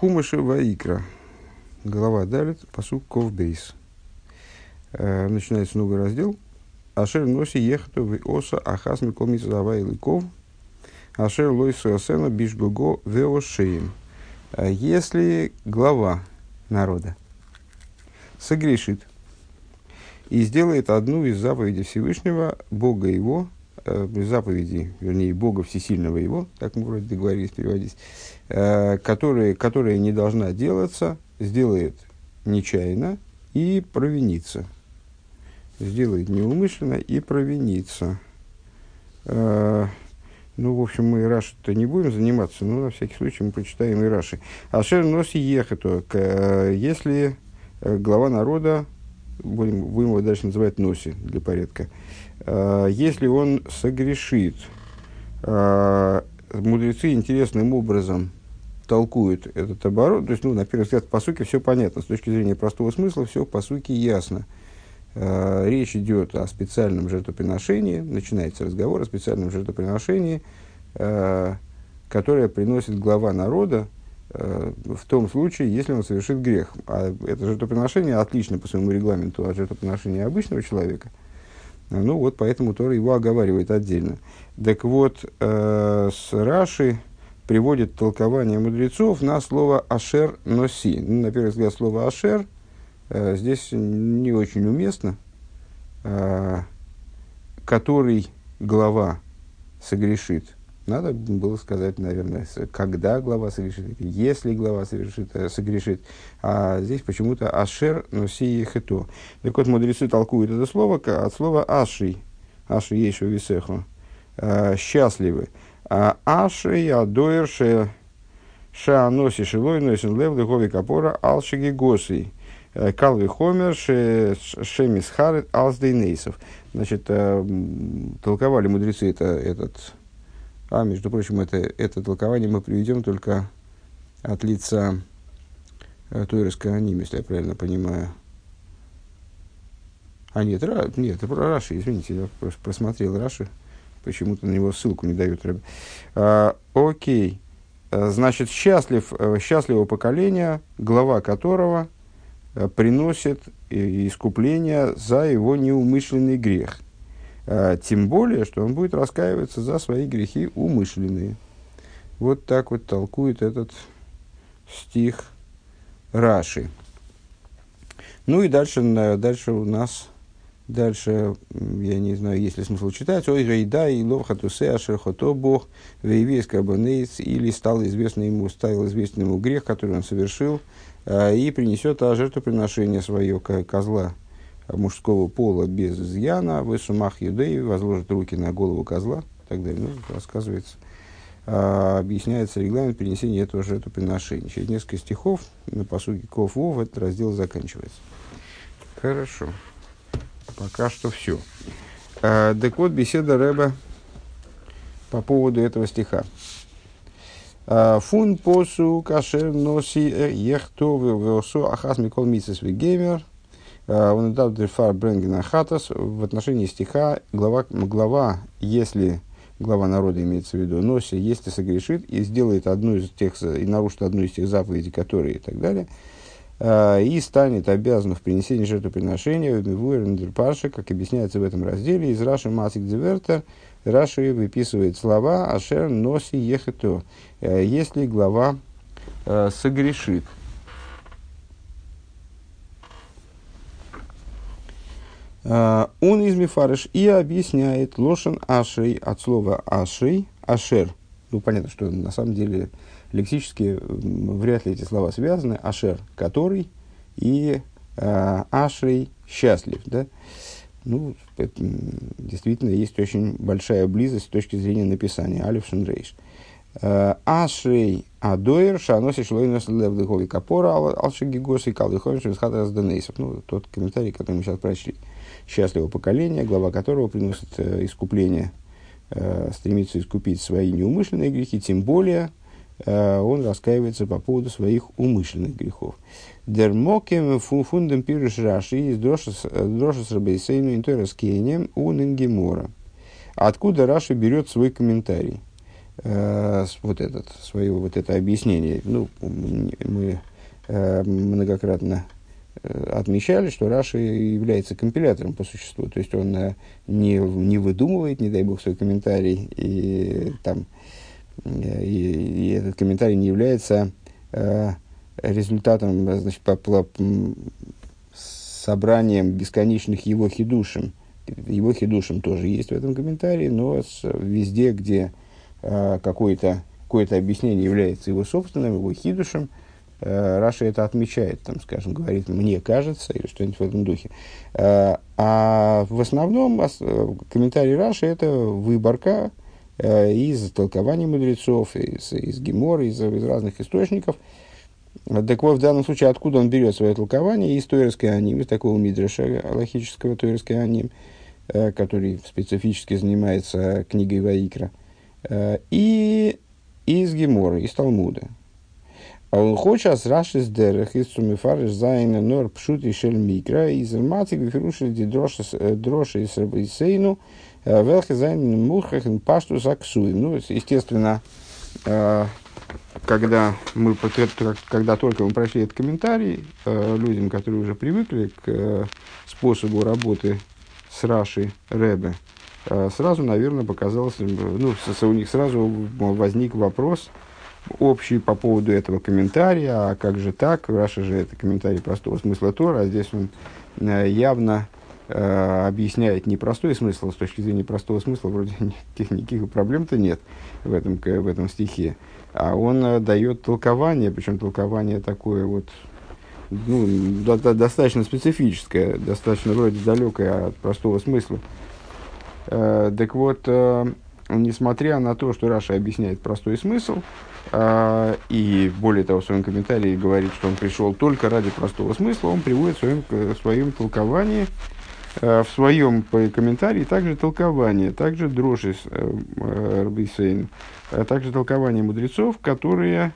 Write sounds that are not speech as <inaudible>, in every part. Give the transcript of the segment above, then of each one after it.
Хумаши Ваикра. Глава Далит, посук Ковбейс. Э, начинается новый раздел. Ашер носи ехату в оса ахас микол митзава и ликов. Ашер лойса осена бишгого веошеем. Э, если глава народа согрешит и сделает одну из заповедей Всевышнего, Бога его, заповеди, вернее, Бога Всесильного его, так мы вроде договорились переводить, э, которые, которая не должна делаться, сделает нечаянно и провинится. Сделает неумышленно и провинится. Э, ну, в общем, мы Раши-то не будем заниматься, но на всякий случай мы прочитаем и Раши. Ашер носи ехату, если глава народа, будем, будем его дальше называть носи для порядка, если он согрешит, мудрецы интересным образом толкуют этот оборот. То есть, ну, на первый взгляд, по сути, все понятно. С точки зрения простого смысла, все по сути ясно. Э, речь идет о специальном жертвоприношении, начинается разговор о специальном жертвоприношении, э, которое приносит глава народа э, в том случае, если он совершит грех. А это жертвоприношение отлично по своему регламенту от жертвоприношения обычного человека. Ну вот, поэтому Тора его оговаривает отдельно. Так вот, э, с Раши приводит толкование мудрецов на слово «ашер носи». Ну, на первый взгляд, слово «ашер» э, здесь не очень уместно. Э, который глава согрешит. Надо было сказать, наверное, когда глава согрешит, если глава совершит, э, согрешит. А здесь почему-то «ашер носи ехето». Так вот, мудрецы толкуют это слово от слова «аши». «Аши ейшу висеху». Э, «Счастливы». А аши адоер ше шааноси шилой носин лев дыхови капора алшиги госи. Э, калви хомер ше шемисхарет алсдейнейсов. Значит, толковали мудрецы это, этот... А, между прочим, это, это толкование мы приведем только от лица Тойрес Кааним, если я правильно понимаю. А нет, ра, нет, про Раши, извините, я просмотрел Раши. Почему-то на него ссылку не дают. А, окей. А, значит, счастлив, э, счастливого поколения, глава которого э, приносит искупление за его неумышленный грех. А, тем более, что он будет раскаиваться за свои грехи умышленные. Вот так вот толкует этот стих Раши. Ну и дальше, дальше у нас Дальше, я не знаю, есть ли смысл читать. Ой, рейда и ловхатусе ашерхото бог вейвейс кабанейц или стал известным ему, стал известным ему грех, который он совершил, а, и принесет а, жертвоприношение свое козла мужского пола без изъяна, в сумах юдеи, возложит руки на голову козла, и так далее. Ну, рассказывается, а, объясняется регламент принесения этого жертвоприношения. Через несколько стихов на посуге Ков Вов этот раздел заканчивается. Хорошо. Пока что все. А, так вот, беседа Рэба по поводу этого стиха. А, Фун посу кашер носи э, ехто веосо ахас микол мисес вегемер. В отношении стиха глава, глава, если глава народа имеется в виду, носи, если согрешит и сделает одну из тех, и нарушит одну из тех заповедей, которые и так далее – Э, и станет обязан в принесении жертвоприношения в Паши, как объясняется в этом разделе, из Раши Масик Дивертер, Раши выписывает слова Ашер Носи Ехето, э, если глава э, согрешит. Он из Мифарыш и объясняет Лошен Ашей от слова Ашей, Ашер. Ну, понятно, что на самом деле лексически вряд ли эти слова связаны. Ашер – который, и э, Ашрей – счастлив. Да? Ну, действительно, есть очень большая близость с точки зрения написания. Алиф Шенрейш. Э, Ашрей Адоер Шаноси Шлойнос Левдыхови Капора Алшигигоси Калдыхович Висхатас Денейсов. Ну, тот комментарий, который мы сейчас прочли. Счастливого поколения, глава которого приносит э, искупление, э, стремится искупить свои неумышленные грехи, тем более Э, он раскаивается по поводу своих умышленных грехов. Дермокем фундем пирыш раши из дрошас рабейсейну интерес кением у Нингемора. Откуда Раши берет свой комментарий? вот, этот, свое вот это объяснение. Ну, мы многократно отмечали, что Раши является компилятором по существу. То есть он э, не, не выдумывает, не дай бог, свой комментарий, и, там, э, и, и этот комментарий не является э, результатом, значит, по, по, собранием бесконечных его хидушем. Его хидушем тоже есть в этом комментарии, но с, везде, где э, какое-то какое объяснение является его собственным, его хидушем, э, Раша это отмечает, там, скажем, говорит, мне кажется, или что-нибудь в этом духе. Э, а в основном э, комментарий Раши это выборка э, из толкований мудрецов, из, из Гемора, из, из разных источников – так вот, в данном случае, откуда он берет свое толкование? Из Тойерской аним, из такого мидраша логического Тойерской аним, э, который специфически занимается книгой Ваикра, э, и из Гемора, из Талмуда. А он хочет с Раши с Дерех, из Сумифариш Зайна Нор Пшут и Шель Микра, из Матик Вифируши Дроши из Сейну, Велхе Зайн Мухах Паштус Аксуем. Ну, естественно, когда мы когда только мы прошли этот комментарий, людям, которые уже привыкли к способу работы с Раши Рэбе, э, сразу, наверное, показалось, ну, у них сразу возник вопрос общий по поводу этого комментария, а как же так, Раша же это комментарий простого смысла Тора, а здесь он явно э, объясняет непростой смысл, с точки зрения простого смысла вроде <laughs> никаких, никаких проблем-то нет в этом, в этом стихе а он э, дает толкование, причем толкование такое вот, ну, до, до, достаточно специфическое, достаточно вроде далекое от простого смысла. Э, так вот, э, несмотря на то, что Раша объясняет простой смысл, э, и более того, в своем комментарии говорит, что он пришел только ради простого смысла, он приводит в своем, в своем толковании э, в своем комментарии также толкование, также дрожь э, Рабисейн, а также толкование мудрецов, которые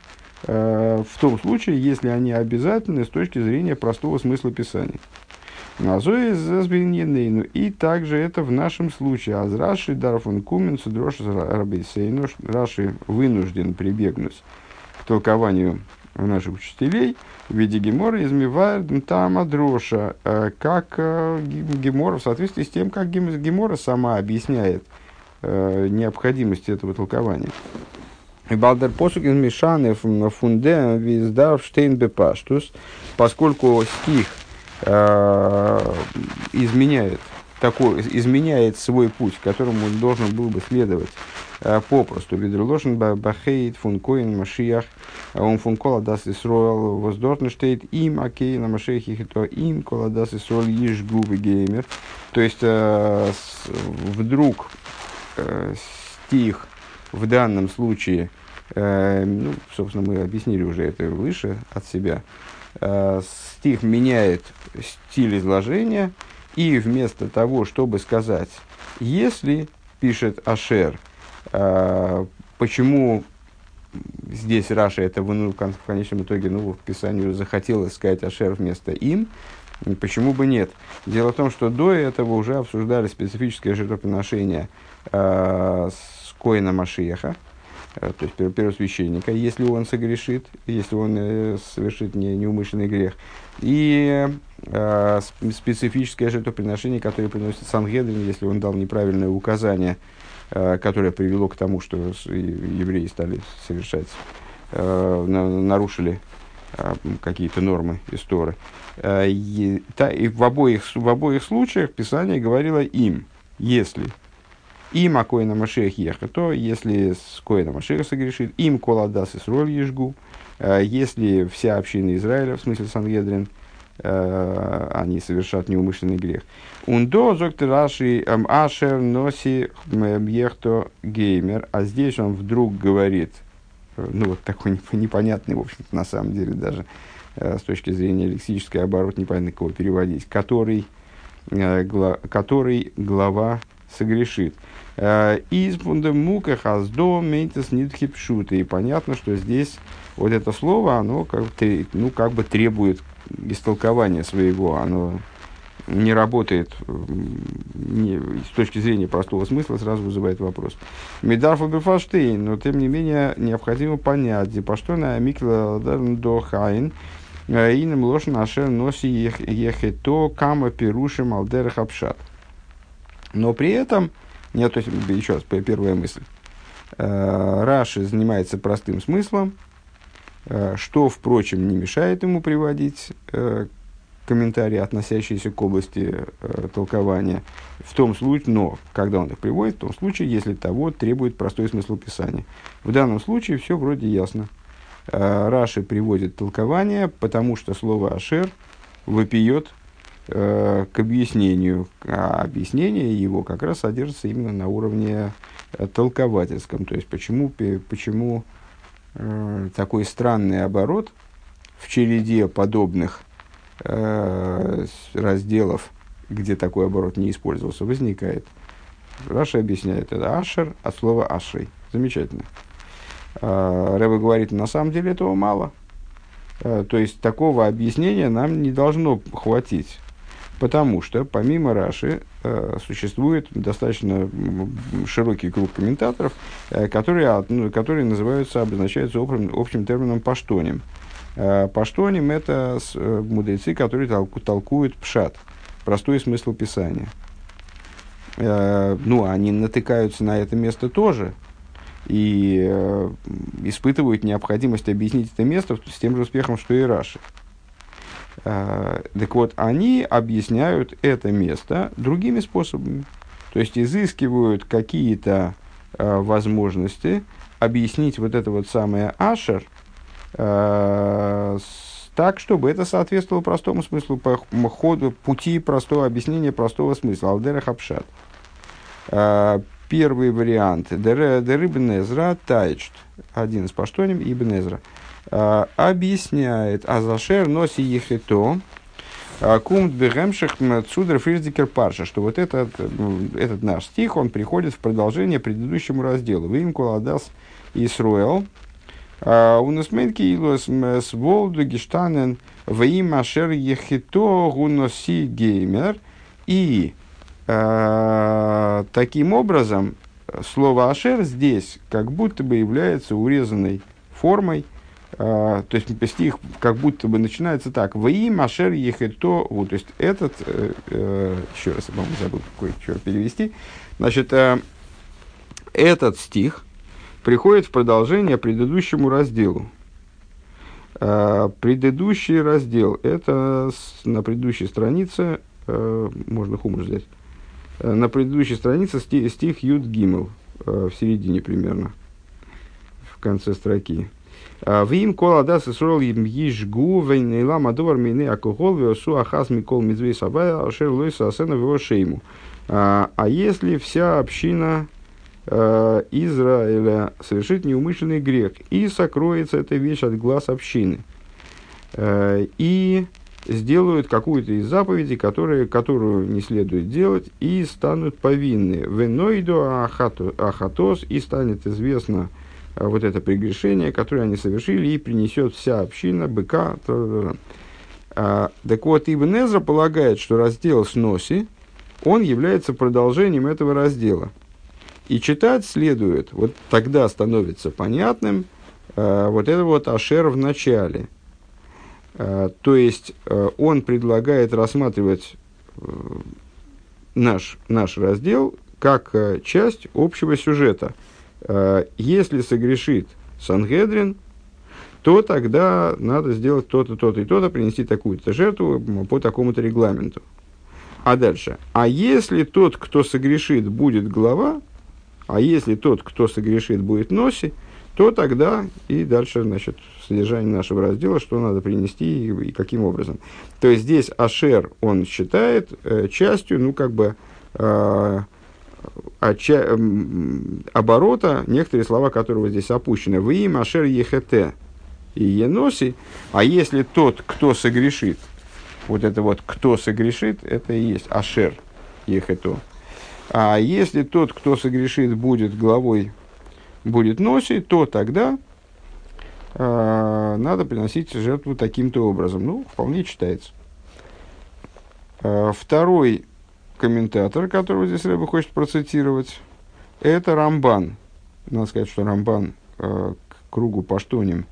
э, в том случае, если они обязательны с точки зрения простого смысла Писания. Назои И также это в нашем случае. Аз Раши Дарфун Кумен Судрош Рабейсейну. Раши вынужден прибегнуть к толкованию наших учителей в виде Гемора измевает там Дроша, э, как э, Гемора, в соответствии с тем, как Гемора сама объясняет э, необходимость этого толкования. И Балдер Посукин Мишаны фунде виздар штейн бепаштус, поскольку стих изменяет такой, изменяет свой путь, которому он должен был бы следовать э, попросту. Видролошен бахейт фун коин машиях, он фун кола дас исроэл воздортнштейт им окей на машехих, то им кола дас исроэл иш губы геймер. То есть э, вдруг э, стих в данном случае, э, ну, собственно, мы объяснили уже это выше от себя, э, стих меняет стиль изложения, и вместо того, чтобы сказать, если, пишет Ашер, э, почему здесь Раша это в конечном итоге ну, в Писанию захотелось сказать Ашер вместо им, Почему бы нет? Дело в том, что до этого уже обсуждали специфическое жертвоприношение э, с Коина Машиеха, э, то есть первосвященника, если он согрешит, если он э, совершит не, неумышленный грех. И э, специфическое жертвоприношение, которое приносит Сангедрин, если он дал неправильное указание, э, которое привело к тому, что евреи стали совершать, э, нарушили э, какие-то нормы истории. Э, и, та, и в, обоих, в обоих случаях Писание говорило им, если им а Коина Машех еха, то если с Коина Машеха согрешит, им Коладас и Сроль Ежгу, э, если вся община Израиля, в смысле Сангедрин, э, они совершат неумышленный грех. Ундо зоктор Раши Ашер Носи Ехто Геймер, а здесь он вдруг говорит, ну вот такой <laughs> непонятный, в общем-то, на самом деле даже, Э, с точки зрения лексической оборот, непонятно кого переводить, который, э, который глава согрешит. Э, из мука хаздо мейтес нитхипшута. И понятно, что здесь вот это слово, оно как, ну, как бы требует истолкования своего. Оно не работает не, с точки зрения простого смысла, сразу вызывает вопрос. Медар Фаберфаштейн, но тем не менее необходимо понять, по что на Микла до Хайн, Инем ложь наше носи ехето кама пирушим алдерах обшат. Но при этом, нет, то есть, еще раз, первая мысль. Раши занимается простым смыслом, что, впрочем, не мешает ему приводить комментарии, относящиеся к области э, толкования, в том случае, но когда он их приводит, в том случае, если того требует простой смысл Писания. В данном случае все вроде ясно. Э, Раши приводит толкование, потому что слово «ашер» выпьет э, к объяснению, а объяснение его как раз содержится именно на уровне э, толковательском. То есть, почему, почему э, такой странный оборот в череде подобных э, разделов, где такой оборот не использовался, возникает. Раша объясняет это ашер от слова ашей. Замечательно. Э, Рэба говорит, на самом деле этого мало. Э, то есть такого объяснения нам не должно хватить. Потому что помимо Раши э, существует достаточно широкий круг комментаторов, э, которые, ну, которые называются, обозначаются общим, общим термином паштонем. Э, Паштоним – это э, мудрецы, которые толкуют пшат, простой смысл Писания. Э, ну, они натыкаются на это место тоже и испытывают необходимость объяснить это место с тем же успехом, что и Раши. Так вот, они объясняют это место другими способами. То есть изыскивают какие-то возможности объяснить вот это вот самое ашер – Э, так, чтобы это соответствовало простому смыслу, по ходу пути простого объяснения простого смысла. Алдера Хапшат. Э, первый вариант. Дер Ибн Тайчт. Один из паштоним Ибн Эзра. Э, объясняет Азашер носи ехето. Кумт бегемших цудр фриздикер парша, что вот этот, этот наш стих, он приходит в продолжение предыдущему разделу. Вы им куладас Исруэл, у нас мейнки с волду гештанен ваим ашер ехито гуноси геймер. И э, таким образом слово ашер здесь как будто бы является урезанной формой, то есть стих как будто бы начинается так. Ваим Ашер Ехето. То есть этот, uh, uh, еще раз, я, по-моему, забыл какой еще перевести. Значит, этот стих, приходит в продолжение предыдущему разделу. А, предыдущий раздел, это на предыдущей странице, а, можно хумор взять, а, на предыдущей странице стих, стих Юд Гимл, в середине примерно, в конце строки. Вим кол адас исрол им ежгу вейнейла мадовар мины алкоголь веосу ахаз микол мидзвей сабая ашер лойса асена в шейму. А если вся община Э, Израиля совершит неумышленный грех, и сокроется эта вещь от глаз общины. Э, и сделают какую-то из заповедей, которые, которую не следует делать, и станут повинны. Венойду ахатос, и станет известно вот это прегрешение, которое они совершили, и принесет вся община быка. А, так вот, Ибн Эзра полагает, что раздел с носи, он является продолжением этого раздела – и читать следует, вот тогда становится понятным э, вот это вот Ашер в начале. Э, то есть э, он предлагает рассматривать э, наш, наш раздел как э, часть общего сюжета. Э, если согрешит Сангедрин, то тогда надо сделать то-то, то-то и то-то, принести такую-то жертву по такому-то регламенту. А дальше. А если тот, кто согрешит, будет глава, а если тот, кто согрешит, будет носи, то тогда и дальше, значит, содержание нашего раздела, что надо принести и, и каким образом. То есть здесь Ашер, он считает э, частью, ну, как бы, э, оча, э, оборота, некоторые слова которого здесь опущены. Вы им Ашер Ехете и Еноси, а если тот, кто согрешит, вот это вот, кто согрешит, это и есть Ашер Ехето. А если тот, кто согрешит, будет главой, будет носить, то тогда э, надо приносить жертву таким-то образом. Ну, вполне читается. Э, второй комментатор, которого здесь Рэба хочет процитировать, это Рамбан. Надо сказать, что Рамбан э, к кругу паштоним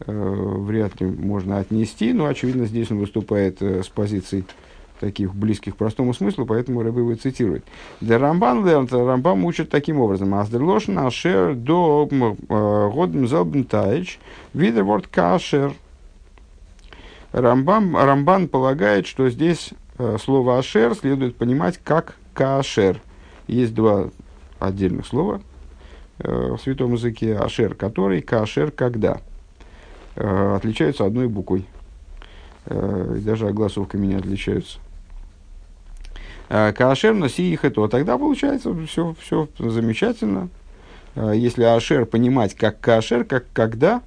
э, вряд ли можно отнести, но, очевидно, здесь он выступает э, с позиций таких близких к простому смыслу, поэтому Рэбе его цитирует. Для Рамбан лернт, Рамбан учит таким образом. Аздерлошн ашер до годм зелбентайч видерворд кашер. Рамбан, Рамбан полагает, что здесь э, слово ашер следует понимать как кашер. Есть два отдельных слова э, в святом языке. Ашер который, кашер когда. Э, отличаются одной буквой. Э, даже огласовками не отличаются. Э, Каашер носи их это, тогда получается все, все замечательно. Э, если Ашер понимать как Каашер, как когда,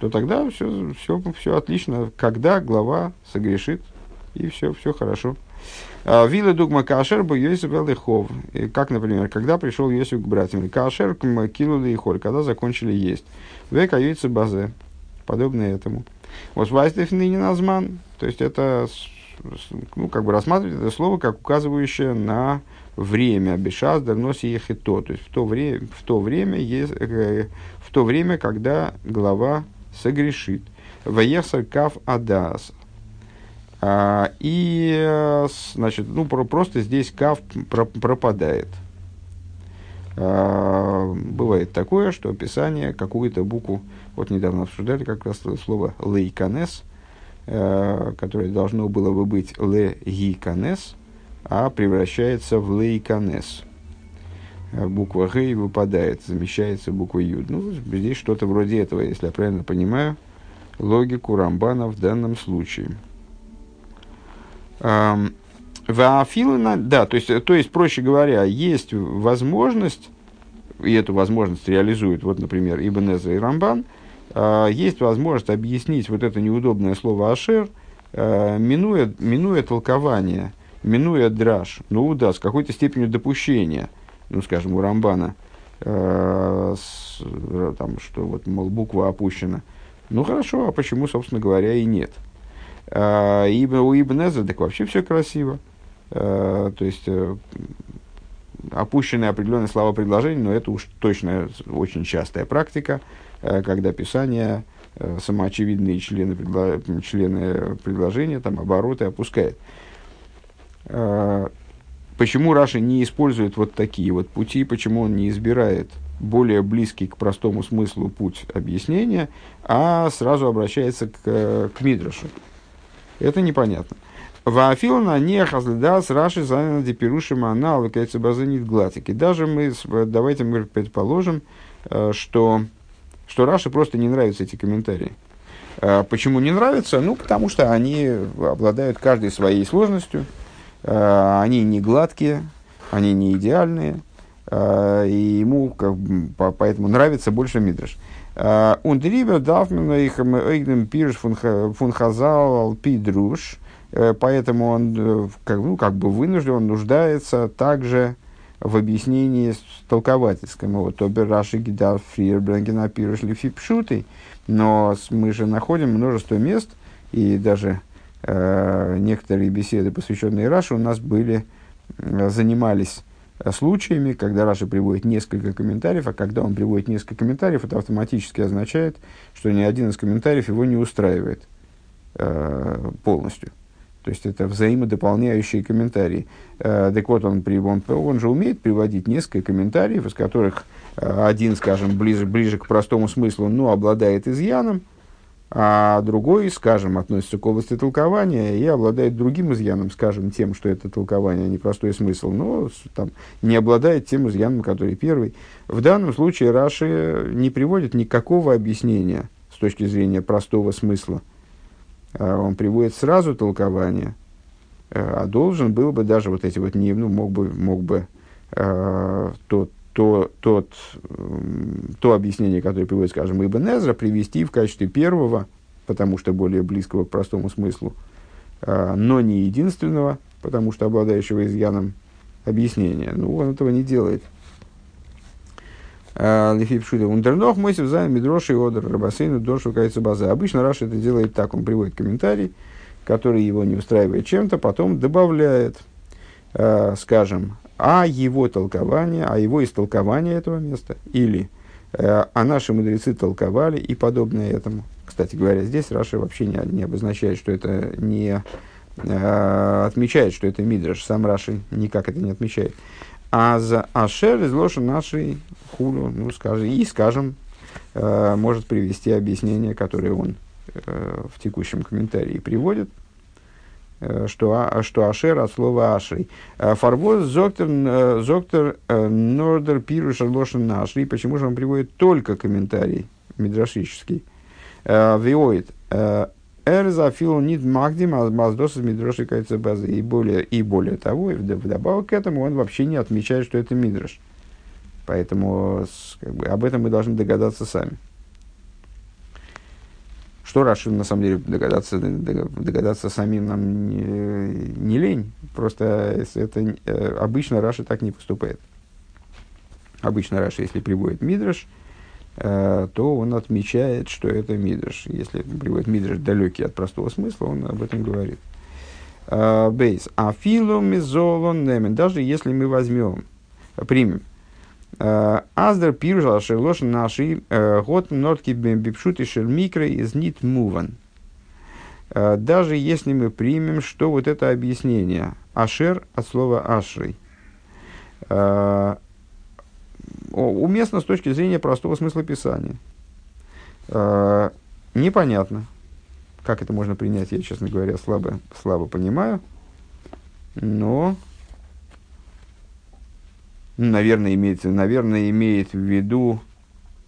то тогда все, все, все отлично. Когда глава согрешит, и все, все хорошо. Э, Вилла дугма Каашер бы Йосиф Элихов. Как, например, когда пришел Йосиф к братьям. Каашер килули и холь, когда закончили есть. Века яйца базе. Подобное этому. Вот Вайстев ныне назман. То есть это ну, как бы рассматривать это слово как указывающее на время бешаздер носи ехито, то есть в то время, в то время, э, в то время, когда глава согрешит. Ваехсар кав адас. А, и, э, значит, ну, про, просто здесь кав про, пропадает. А, бывает такое, что описание какую-то букву, вот недавно обсуждали как раз слово лейканес – Э, которое должно было бы быть ле гиканес, а превращается в лейканес. Э, буква Г выпадает, замещается буквой Юд. Ну, здесь что-то вроде этого, если я правильно понимаю, логику Рамбана в данном случае. Ваафилана, да, то есть, то есть, проще говоря, есть возможность, и эту возможность реализуют, вот, например, Ибн Эзра и Рамбан – а, есть возможность объяснить вот это неудобное слово «ашер», а, минуя, минуя толкование, минуя драж, ну да, с какой-то степенью допущения, ну, скажем, у Рамбана, э, с, там, что вот, мол, буква опущена. Ну, хорошо, а почему, собственно говоря, и нет? Э, ибо у Ибнеза так вообще все красиво. Э, то есть, э, опущенные определенные слова предложения, но это уж точно очень частая практика. Э, когда Писание э, самоочевидные члены, члены предложения, там, обороты опускает. Э, почему Раша не использует вот такие вот пути, почему он не избирает более близкий к простому смыслу путь объяснения, а сразу обращается к, к Мидрашу? Это непонятно. Ваафилна не хазлидас Раши занят депирушим анал, базанит глатики. Даже мы, давайте мы предположим, что что Раши просто не нравятся эти комментарии. А, почему не нравятся? Ну, потому что они обладают каждой своей сложностью, а, они не гладкие, они не идеальные, и ему как, поэтому нравится больше Мидраш. Ундривер дафмена их эйгнем пирш фунхазал пидруш, э, поэтому он э, как, ну, как бы вынужден, нуждается также в объяснении толковательском. Вот Обер Раши Гидал Фриер Брангена Пируш Лифипшуты. Но мы же находим множество мест, и даже э, некоторые беседы, посвященные Раши, у нас были, э, занимались случаями, когда Раша приводит несколько комментариев, а когда он приводит несколько комментариев, это автоматически означает, что ни один из комментариев его не устраивает э, полностью. То есть это взаимодополняющие комментарии. Э, так вот, он, он, он же умеет приводить несколько комментариев, из которых э, один, скажем, ближе, ближе к простому смыслу, но обладает изъяном, а другой, скажем, относится к области толкования и обладает другим изъяном, скажем, тем, что это толкование, а не простой смысл, но там, не обладает тем изъяном, который первый. В данном случае Раши не приводит никакого объяснения с точки зрения простого смысла – а, он приводит сразу толкование, а, а должен был бы даже вот эти вот, не, ну, мог бы, мог бы э, тот, то, тот, то объяснение, которое приводит, скажем, Ибн Эзра, привести в качестве первого, потому что более близкого к простому смыслу, э, но не единственного, потому что обладающего изъяном объяснения. Ну, он этого не делает. А, Лифипшута Ундернох Мойсев за Мидроши и Одер Рабасейну Дошу Кайца База. Обычно Раша это делает так, он приводит комментарий, который его не устраивает чем-то, потом добавляет, э, скажем, а его толкование, а его истолкование этого места, или э, а наши мудрецы толковали и подобное этому. Кстати говоря, здесь Раша вообще не, не обозначает, что это не э, отмечает, что это мидраш. Сам Раши никак это не отмечает. А за Ашер из лоши нашей хулю, ну, скажем, и скажем, э, может привести объяснение, которое он э, в текущем комментарии приводит, что, а, что Ашер от слова Ашри. Э, Фарвоз зоктер, э, зоктер Нордер Пируш Лошен Ашри. Почему же он приводит только комментарий мидрашический? Виоид. Эрзафил нит магдим маздос из мидроши базы. И более, и более того, и вдобавок к этому он вообще не отмечает, что это мидрош. Поэтому как бы, об этом мы должны догадаться сами. Что Раши, на самом деле, догадаться, догадаться самим нам не, не лень. Просто это, э, обычно Раши так не поступает. Обычно Раши, если приводит Мидраш, э, то он отмечает, что это Мидраш. Если приводит Мидраш далекий от простого смысла, он об этом говорит. Э, бейс. Афилу мизолон немен. Даже если мы возьмем, примем Аздер пиржал шерлош наши э, год нотки бипшуты шельмикры из нит муван. Э, даже если мы примем, что вот это объяснение ашер от слова ашрей, уместно с точки зрения простого смысла писания. Непонятно, как это можно принять, я, честно говоря, слабо, слабо понимаю, но наверное, имеет, наверное, имеет в виду,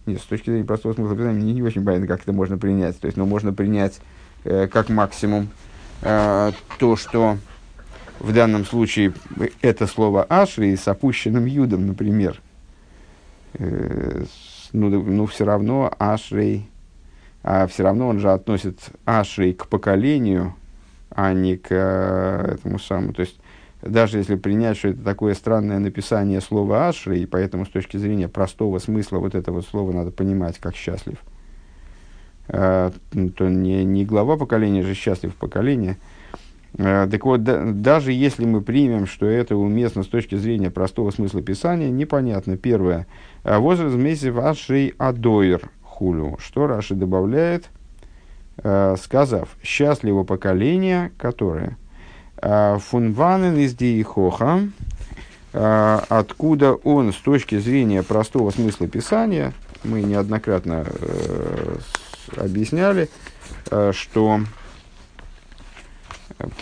нет, с точки зрения простого смысла писания, не, не очень понятно, как это можно принять. То есть, ну, можно принять э, как максимум э, то, что в данном случае это слово «ашри» с опущенным юдом, например, э, ну, ну, все равно «ашри», а все равно он же относит «ашри» к поколению, а не к э, этому самому. То есть, даже если принять, что это такое странное написание слова «ашри», и поэтому с точки зрения простого смысла вот этого слова надо понимать как «счастлив», э, то не, не глава поколения же «счастлив поколение». Э, так вот, да, даже если мы примем, что это уместно с точки зрения простого смысла писания, непонятно. Первое. Возраст месяцев «ашри адоир» хулю. Что Раши добавляет, сказав «счастливо поколение, которое» А, Фунванен из Диихоха, а, откуда он с точки зрения простого смысла писания, мы неоднократно э, объясняли, э, что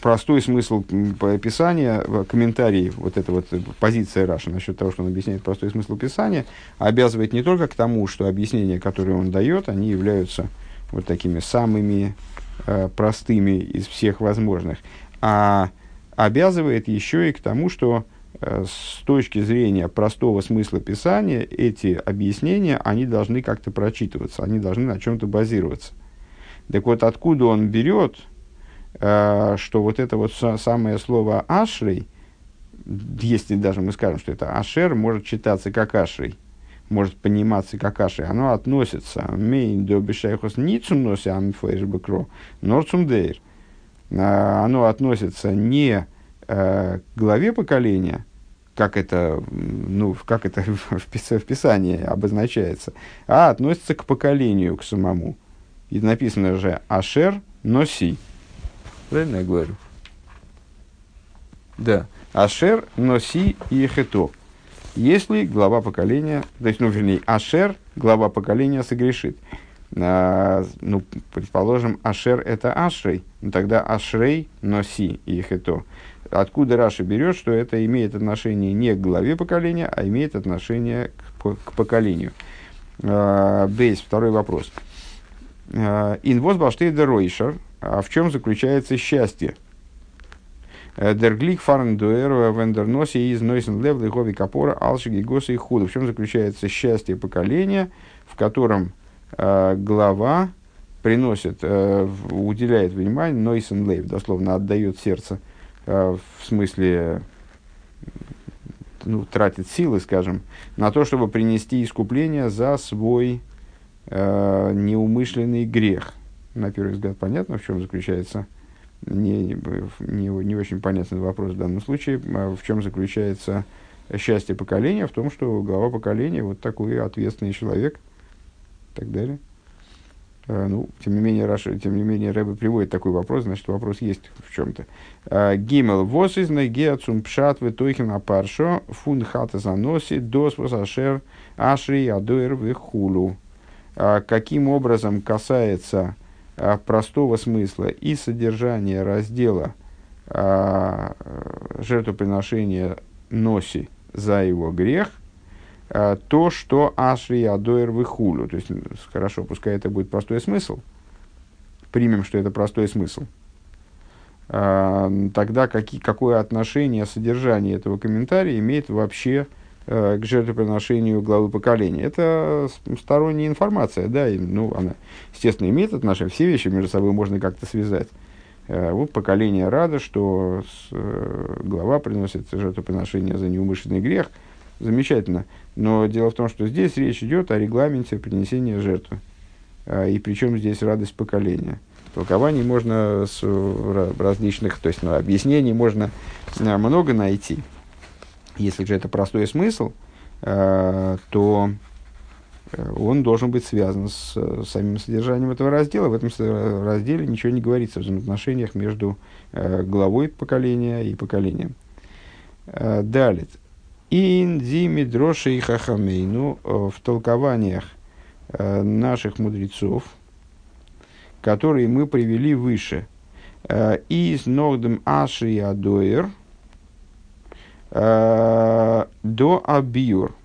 простой смысл писания, комментарий, вот эта вот позиция Раша насчет того, что он объясняет простой смысл писания, обязывает не только к тому, что объяснения, которые он дает, они являются вот такими самыми э, простыми из всех возможных, а обязывает еще и к тому, что э, с точки зрения простого смысла писания эти объяснения, они должны как-то прочитываться, они должны на чем-то базироваться. Так вот, откуда он берет, э, что вот это вот самое слово «ашрей», если даже мы скажем, что это «ашер», может читаться как «ашрей», может пониматься как «ашрей», оно относится «мейн до бешайхос ницум носи амифлэшбекро норцум дейр», оно относится не э, к главе поколения, как это, ну, как это <laughs> в, Писании обозначается, а относится к поколению, к самому. И написано же «Ашер носи». Правильно я говорю? Да. «Ашер носи и хето». Если глава поколения, то есть, ну, вернее, Ашер, глава поколения, согрешит. А, ну, предположим, Ашер это Ашрей, ну, тогда Ашрей носи их это. Откуда Раша берет, что это имеет отношение не к главе поколения, а имеет отношение к, к поколению? А, Бейс, второй вопрос. А, Инвоз баштейда ройшер. А в чем заключается счастье? Дерглик фарн дуэр вендерноси из нойсен лев лихови капора алшиги госа и худа. В чем заключается счастье поколения, в котором Э, глава приносит, э, уделяет внимание, нойсен лейв, дословно отдает сердце, э, в смысле ну, тратит силы, скажем, на то, чтобы принести искупление за свой э, неумышленный грех. На первый взгляд понятно, в чем заключается не, не, не очень понятный вопрос в данном случае. В чем заключается счастье поколения? В том, что глава поколения вот такой ответственный человек так далее. А, ну, тем не менее, Раша, тем не менее, Рэбе приводит такой вопрос, значит, вопрос есть в чем-то. А, Гимел, вос из геацум пшат в тойхин апаршо, фун хата заноси, дос ашер ашри адуэр в хулу. А, каким образом касается простого смысла и содержания раздела жертвоприношения носи за его грех – то, что Ашри Адоэр Вихулю. То есть, хорошо, пускай это будет простой смысл. Примем, что это простой смысл. Э, тогда какие, какое отношение содержание этого комментария имеет вообще э, к жертвоприношению главы поколения. Это сторонняя информация, да, и, ну, она, естественно, имеет отношение, все вещи между собой можно как-то связать. Вот поколение рада, что глава приносит жертвоприношение за неумышленный грех – Замечательно. Но дело в том, что здесь речь идет о регламенте принесения жертвы. А, и причем здесь радость поколения. Толкований можно с различных, то есть ну, объяснений можно а, много найти. Если же это простой смысл, а, то э, он должен быть связан с, самим содержанием этого раздела. В этом разделе ничего не говорится о взаимоотношениях между э, главой поколения и поколением. Далее. Инди Мидроши и Хахамейну э, в толкованиях э, наших мудрецов, которые мы привели выше. Э, из Нордем Аши и Адоир до Абиур.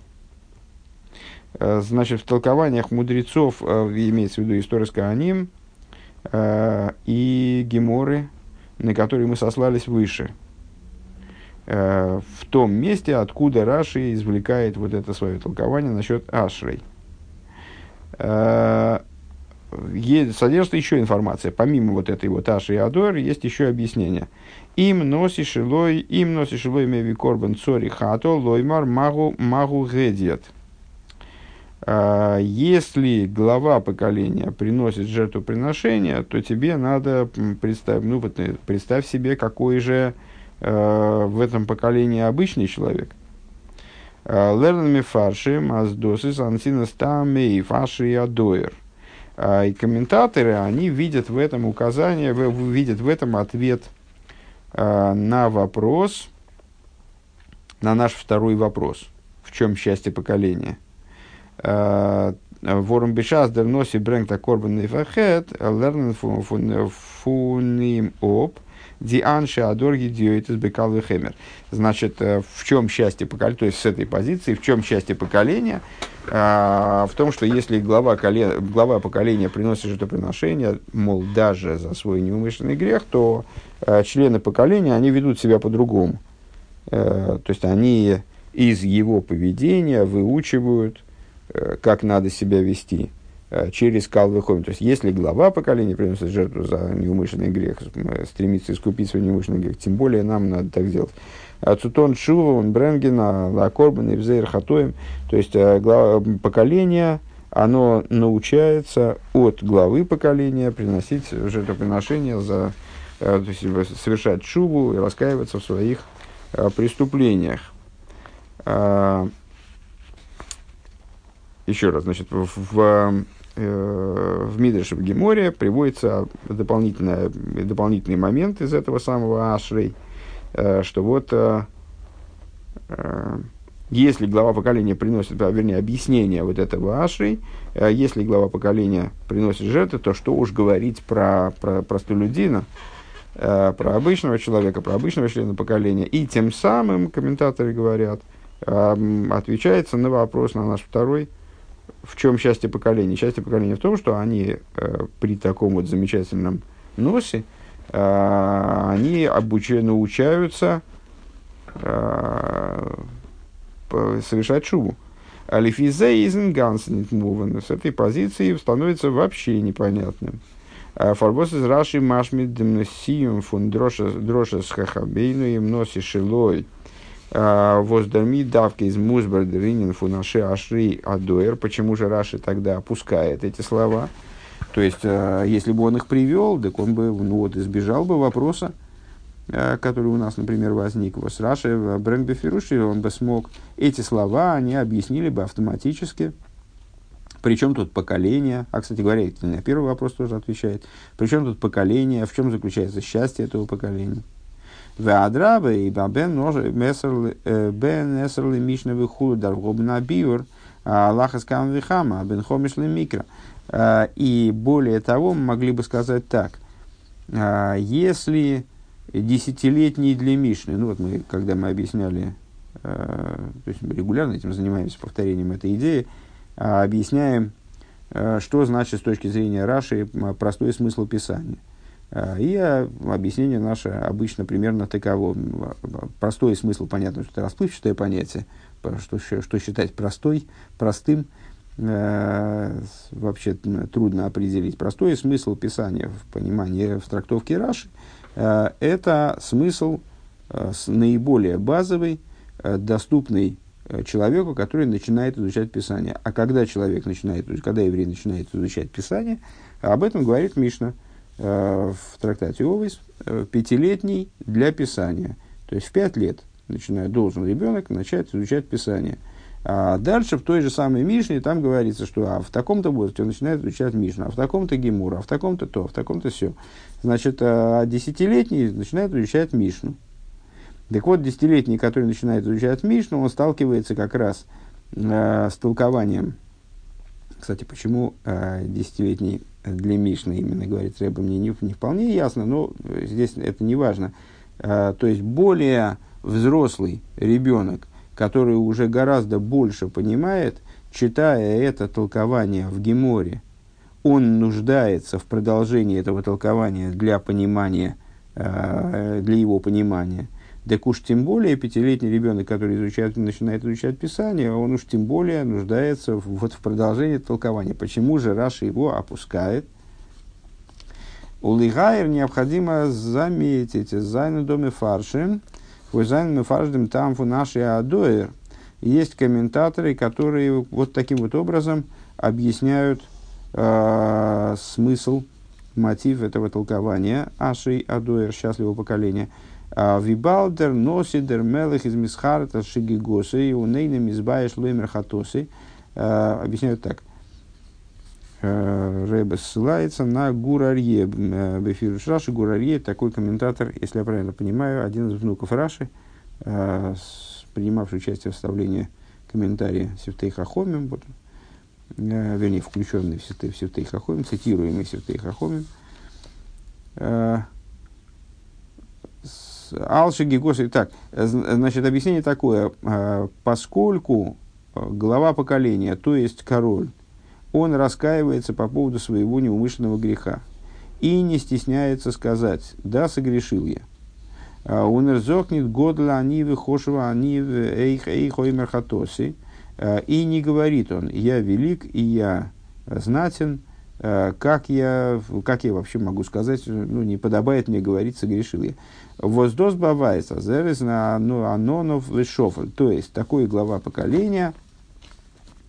Значит, в толкованиях мудрецов, имеется в виду история Аним и Геморы, на которые мы сослались выше – Э, в том месте, откуда Раши извлекает вот это свое толкование насчет Ашрей. Э, содержится еще информация. Помимо вот этой вот Аши и Адор, есть еще объяснение. Им носи шилой, им носи шилой меви корбан цори хато, лоймар магу, магу гедиет. Э, если глава поколения приносит жертвоприношение, то тебе надо представь, ну, вот, представь себе, какой же в этом поколении обычный человек. Э, Лернами фарши, маздосы, сансина стамей, фаши и адоер. Э, и комментаторы, они видят в этом указание, видят в этом ответ на вопрос, на наш второй вопрос. В чем счастье поколения? Ворум бешас дерноси брэнгта корбан нефахет, лернен фуним оп, Дианши Адорги Диоитес Бекал Хемер. Значит, э, в чем счастье поколения, то есть с этой позиции, в чем счастье поколения? А, в том, что если глава, коле, глава поколения приносит жертвоприношение, мол, даже за свой неумышленный грех, то а, члены поколения, они ведут себя по-другому. А, то есть они из его поведения выучивают, как надо себя вести. Э, через кал выходим. То есть, если глава поколения приносит жертву за неумышленный грех, стремится искупить свой неумышленный грех, тем более нам надо так сделать. А Цутон Шува, он Бренгена, Лакорбан и Взейр Хатоем. То есть, э, глава, поколение, оно научается от главы поколения приносить жертвоприношения за э, то есть, совершать шубу и раскаиваться в своих преступлениях. Еще раз, значит, в, в Э, в Мидреше в Геморе приводится дополнительный момент из этого самого Ашрей, э, что вот э, если глава поколения приносит, вернее, объяснение вот этого Ашрей, если глава поколения приносит жертвы, то что уж говорить про, про простолюдина, про обычного человека, про обычного члена поколения. И тем самым, комментаторы говорят, отвечается на вопрос, на наш второй в чем счастье поколения? Счастье поколения в том, что они э, при таком вот замечательном носе, э, они обучают, научаются э, совершать шубу. Алифизе изенгансен с этой позиции становится вообще непонятным. Фарбос из Раши Машмид Демнесиум фун Дроша с Хахабейну им носи шилой – а, Воздарми давки из Музбардеринин фунаши ашри адуэр. Почему же Раши тогда опускает эти слова? То есть, э, если бы он их привел, так он бы ну, вот, избежал бы вопроса, э, который у нас, например, возник. Вот с Раши Брембефируши он бы смог эти слова, они объяснили бы автоматически. Причем тут поколение? А, кстати говоря, это на первый вопрос тоже отвечает. Причем тут поколение? В чем заключается счастье этого поколения? Веадраба и бен э, бен эсерли мишневый хулу даргобна биур лахас кам вихама бен хомишли микро. А, и более того, мы могли бы сказать так. А, если десятилетний для Мишны, ну вот мы, когда мы объясняли, а, то есть мы регулярно этим занимаемся, повторением этой идеи, объясняем, что значит с точки зрения Раши простой смысл Писания. И объяснение наше обычно примерно таково. Простой смысл, понятно, что это расплывчатое понятие, что, что считать простой, простым – э, вообще трудно определить. Простой смысл писания в понимании, в трактовке Раши, э, это смысл э, наиболее базовый, э, доступный э, человеку, который начинает изучать Писание. А когда человек начинает, когда еврей начинает изучать Писание, об этом говорит Мишна э, в трактате Овес, э, пятилетний для Писания. То есть в пять лет начинает, должен ребенок начать изучать Писание – а дальше в той же самой Мишне там говорится, что а в таком-то возрасте он начинает изучать Мишну, а в таком-то Гемур, а в таком-то то, а в таком-то все. Значит, а десятилетний начинает изучать Мишну. Так вот, десятилетний, который начинает изучать Мишну, он сталкивается как раз э, с толкованием. Кстати, почему э, десятилетний для Мишны именно, говорит Рэба, мне не, не вполне ясно, но здесь это не важно. Э, то есть, более взрослый ребенок, который уже гораздо больше понимает, читая это толкование в Геморе, он нуждается в продолжении этого толкования для понимания, э, для его понимания. Так уж тем более пятилетний ребенок, который изучает, начинает изучать Писание, он уж тем более нуждается в, вот в продолжении толкования. Почему же Раша его опускает? У Лигайр необходимо заметить, Зайна доме фаршин, Войзайн мы там в нашей адоэр. Есть комментаторы, которые вот таким вот образом объясняют э, смысл, мотив этого толкования Ашей Адоэр, счастливого поколения. А, Вибалдер носидер мелых из мисхарта шигигосы и унейна мизбаеш лоймер хатосы. Э, объясняют так. Э, Рэбе ссылается на Гурарье. Бефирус Раши Гурарье, такой комментатор, если я правильно понимаю, один из внуков Раши, э, принимавший участие в составлении комментария Севтей Хахомим, вот, э, вернее, включенный в Севтей, в Севтей Хахомим, цитируемый Севтей Хахомим. Алши Гигосы. Так, значит, объяснение такое. Поскольку глава поколения, то есть король, он раскаивается по поводу своего неумышленного греха и не стесняется сказать, да, согрешил я. А, он разохнет годла анивы хошева анивы эйх эйх оймер хатоси. А, и не говорит он, я велик и я знатен, а, как я, как я вообще могу сказать, ну, не подобает мне говорить, согрешил я. Воздос бавайса, зерес на анонов вешофель. То есть, такой глава поколения –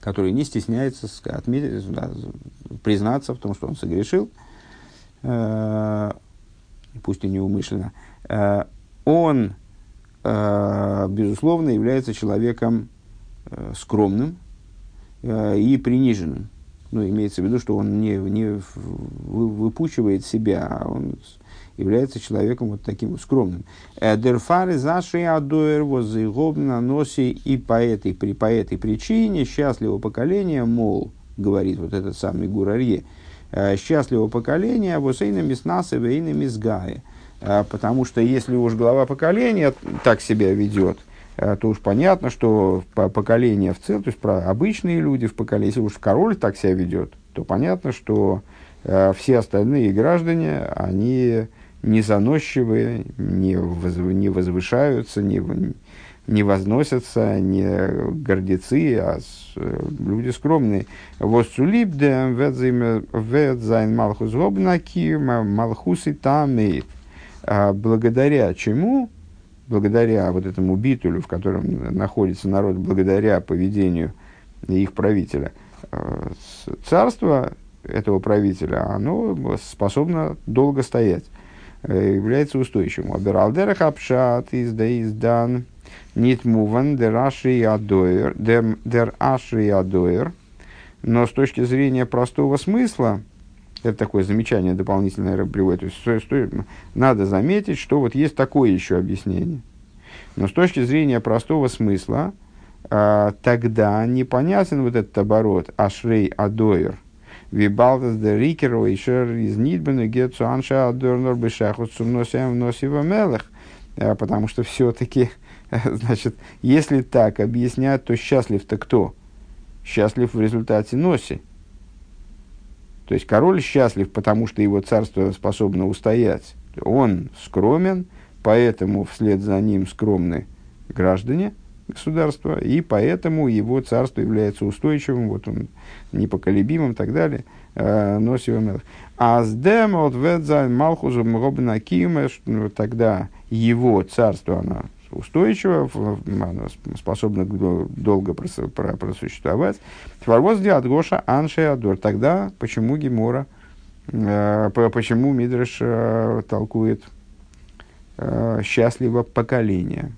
который не стесняется отметить, да, признаться в том, что он согрешил, э, пусть и неумышленно, э, он, э, безусловно, является человеком э, скромным э, и приниженным. Ну, имеется в виду, что он не, не выпучивает себя, а он является человеком вот таким вот скромным. Э, Дерфары заши адуэр возыгобна носи и по этой, при, по этой причине счастливого поколения, мол, говорит вот этот самый Гурарье, э, счастливого поколения восейна миснасы вейна мизгая. Э, потому что если уж глава поколения так себя ведет, то уж понятно, что поколение в целом, то есть про обычные люди в поколении, если уж король так себя ведет, то понятно, что все остальные граждане, они не заносчивые, не, воз, не возвышаются, не, не возносятся, не гордецы, а с, люди скромные. Воссулибдем ведзайн малхус гобнаки малхусы тамеет. А благодаря чему? Благодаря вот этому битулю, в котором находится народ, благодаря поведению их правителя, э, царство этого правителя, оно способно долго стоять, э, является устойчивым. Абералдерах апшат из да издан нит муван дер адоер, дер ашри адоер. Но с точки зрения простого смысла, это такое замечание дополнительное приводит. То есть, сто, сто, надо заметить, что вот есть такое еще объяснение. Но с точки зрения простого смысла, э, тогда непонятен вот этот оборот ашрей адоер – Вибалдас де рикер ойшер из нидбена гетсу анша адорнор бешахут сумносиам носива мелех. Потому что все-таки, <laughs> значит, если так объяснять, то счастлив-то кто? Счастлив в результате носи. То есть король счастлив, потому что его царство способно устоять. Он скромен, поэтому вслед за ним скромны граждане – государства, и поэтому его царство является устойчивым, вот он непоколебимым и так далее. Э. А с демот ведзайн малхузом робна ну, тогда его царство, оно устойчиво, оно способно долго просуществовать. Тварвоз диат Гоша Анше Адор. Тогда почему Гемора, э, почему Мидриш э, толкует счастливо поколение?